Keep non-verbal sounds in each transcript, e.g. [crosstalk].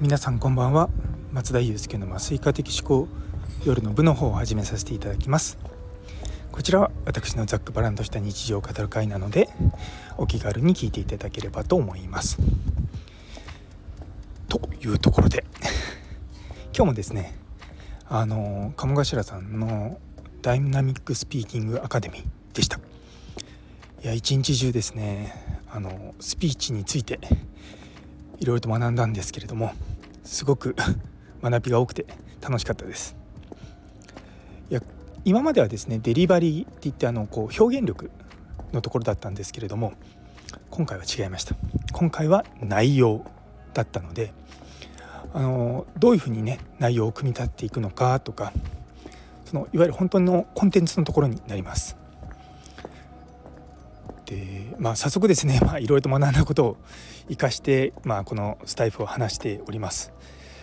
皆さんこんばんは。松田祐介の麻酔科的思考夜の部の方を始めさせていただきます。こちらは私のざっくばらんとした日常を語る会なのでお気軽に聞いていただければと思います。というところで [laughs] 今日もですねあの鴨頭さんのダイナミックスピーキングアカデミーでした。いや一日中ですねあのスピーチについていろいろと学んだんですけれどもすごく [laughs] 学びが多くて楽しかったです。いや今まではですねデリバリーって言ってあのこう表現力のところだったんですけれども今回は違いました。今回は内容だったのであのどういうふうにね内容を組み立てていくのかとかそのいわゆる本当のコンテンツのところになります。でまあ早速ですね、[laughs] まあ、いろいろと学んだことを生かして、まあ、このスタイフを話しております。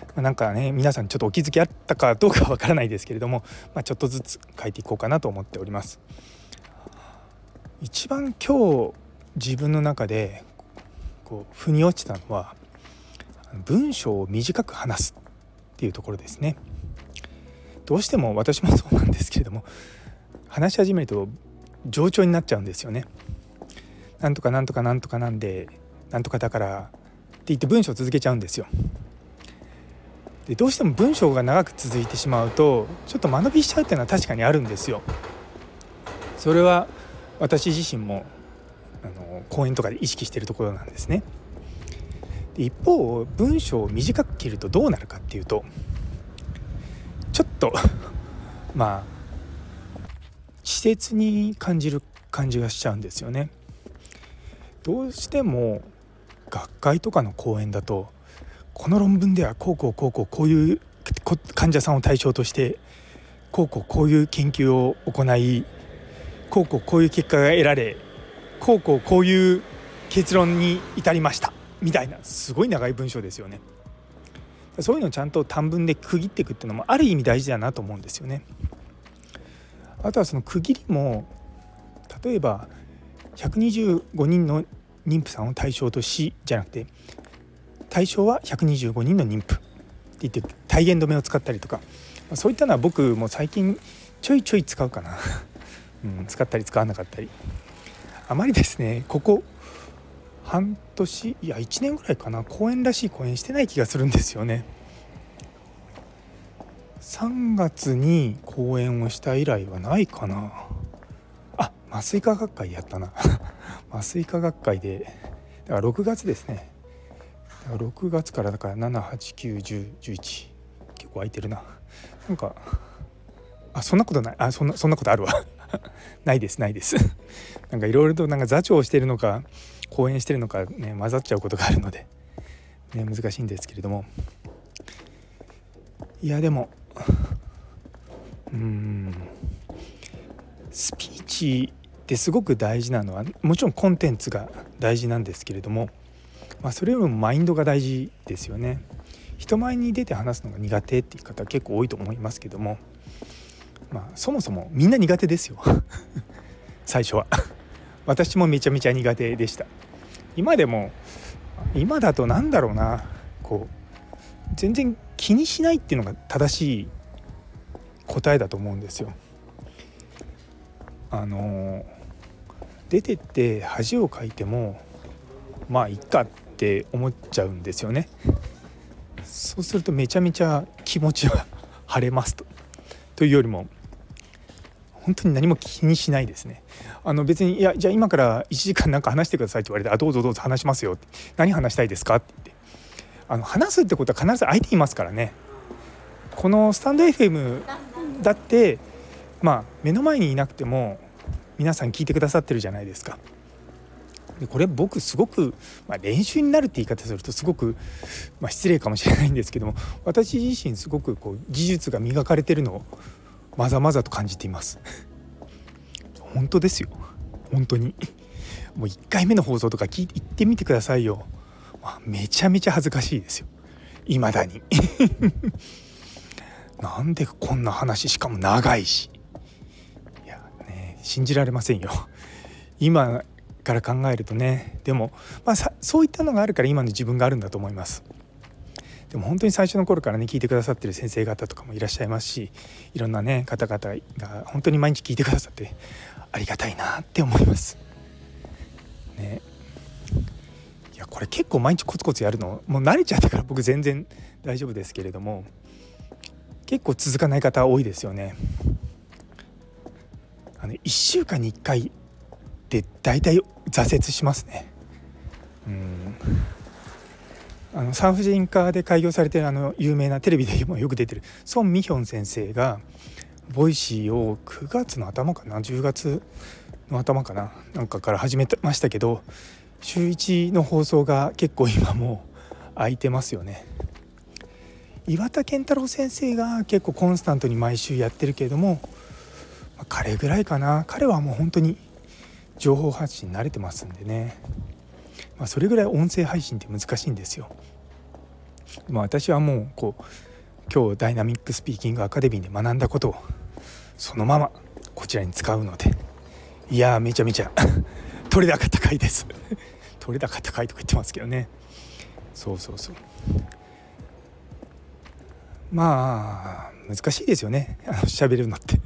まあ、なんかね皆さんちょっとお気づきあったかどうかはわからないですけれども、[laughs] まあ、ちょっとずつ書いていこうかなと思っております。一番今日自分の中でこう腑に落ちたのは文章を短く話すっていうところですね。どうしても私もそうなんですけれども話し始めると冗長になっちゃうんですよね。なんとかなんとかなんとかなんでなんとかだからって言って文章を続けちゃうんですよ。でどうしても文章が長く続いてしまうとちょっと間延びしちゃうっていうのは確かにあるんですよ。それは私自身もあの講演とかで意識してるところなんですね。で一方文章を短く切るとどうなるかっていうとちょっとまあ稚拙に感じる感じがしちゃうんですよね。どうしても学会とかの講演だとこの論文ではこうこうこうこうこういう患者さんを対象としてこうこうこういう研究を行いこうこうこういう結果が得られこうこうこういう結論に至りましたみたいなすごい長い文章ですよね。そういうのをちゃんと短文で区切っていくっていうのもある意味大事だなと思うんですよね。あとはその区切りも例えば125人の妊婦さんを対象としじゃなくて対象は125人の妊婦って言って体言止めを使ったりとか。そういったのは僕も最近ちょいちょい使うかな、[laughs] うん、使ったり使わなかったり。あまりですねここ半年いや1年ぐらいかな。公演らしい公演してない気がするんですよね。3月に公演をした以来はないかな。あ麻酔科学会やったな。[laughs] 麻酔科学会でだから6月ですね。だから6月からだから7891011結構空いてるな。なんかあそんなことない。あそんなそんなことあるわ。ないですないです。[laughs] なんかいろいろとなんか座長してるのか講演してるのかね混ざっちゃうことがあるので、ね、難しいんですけれども。いやでもうん。スピーチってすごく大事なのはもちろんコンテンツが大事なんですけれども、まあ、それよりもマインドが大事ですよね。人前に出て話すのが苦手っていう方結構多いと思いますけども、まあ、そもそもみんな苦手ですよ。[laughs] 最初は。私もめちゃめちゃ苦手でした。今でも今だと何だろうな。こう全然気にしないっていうのが正しい答えだと思うんですよ。あの出てって恥をかいてもまあいっかって思っちゃうんですよね。そうするとめちゃめちゃ気持ちは [laughs] 晴れますと。というよりも本当に何も気にしないですね。あの別に「いやじゃあ今から1時間なんか話してください」って言われて「あどうぞどうぞ話しますよ」って「何話したいですか?」って。言ってあの話すってことは必ず相手いますからね。このスタンド FM だってまあ目の前にいなくても皆さん聞いてくださってるじゃないですか。でこれ僕すごく、まあ、練習になるって言い方するとすごく、まあ、失礼かもしれないんですけども私自身すごくこう技術が磨かれてるのをまざまざと感じています。本当ですよ。本当に。もう1回目の放送とか聞いて行ってみてくださいよ、まあ、めちゃめちゃ恥ずかしいですよ。いまだに。[laughs] なんでこんな話しかも長いし。信じられませんよ今から考えるとねでも、まあ、そういったのがあるから今の自分があるんだと思いますでも本当に最初の頃からね聞いてくださってる先生方とかもいらっしゃいますしいろんなね方々が本当に毎日聞いてくださってありがたいなって思います。ねいやこれ結構毎日コツコツやるのもう慣れちゃったから僕全然大丈夫ですけれども結構続かない方多いですよね。あの1週間に1回で大体挫折しますね。うんあの産婦人科で開業されてるあの有名なテレビでもよく出てるソン・ミヒョン先生が Voicy を9月の頭かな10月の頭かななんかから始めましたけど週1の放送が結構今もう空いてますよね。岩田健太郎先生が結構コンスタントに毎週やってるけれども、彼ぐらいかな。彼はもう本当に情報発信慣れてますんでね、まあ、それぐらい音声配信って難しいんですよ。まあ、私はもうこう今日ダイナミックスピーキングアカデミーで学んだことをそのままこちらに使うので。いやめちゃめちゃ [laughs] 取れ高高いです。[laughs] 取れ高高いとか言ってますけどね。そうそうそう。まあ難しいですよね。あの喋るのって。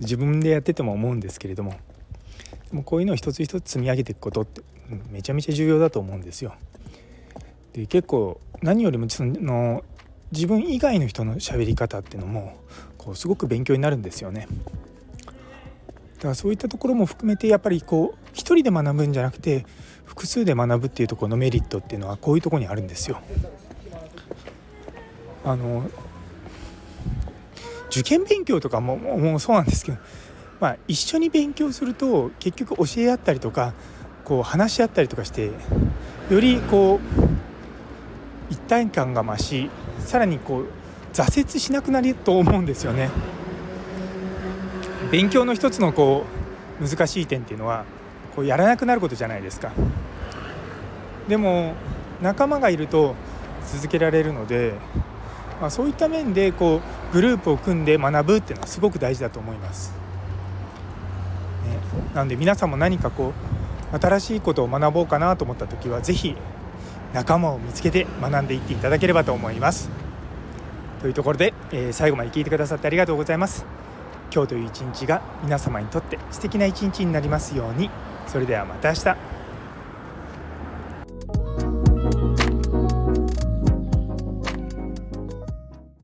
自分でやってても思うんですけれどもでもこういうのを一つ一つ積み上げていくことってめちゃめちゃ重要だと思うんですよ。で結構何よりもその自分以外の人の喋り方っていうのもこうすごく勉強になるんですよね。だからそういったところも含めてやっぱりこう一人で学ぶんじゃなくて複数で学ぶっていうところのメリットっていうのはこういうとこにあるんですよ。あの受験勉強とかももうそうなんですけど、まあ、一緒に勉強すると結局教え合ったりとかこう話し合ったりとかしてよりこう一体感が増しさらにこう挫折しなくなると思うんですよね。勉強の一つのこう難しい点っていうのはこうやらなくなることじゃないですか。でも仲間がいると続けられるので、まあ、そういった面でこうグループを組んで学ぶっていうのはすごく大事だと思います。ね、なので皆さんも何かこう新しいことを学ぼうかなと思った時は是非仲間を見つけて学んでいっていただければと思います。というところで、えー、最後まで聞いてくださってありがとうございます。今日という一日が皆様にとって素敵な一日になりますように。それではまた明日。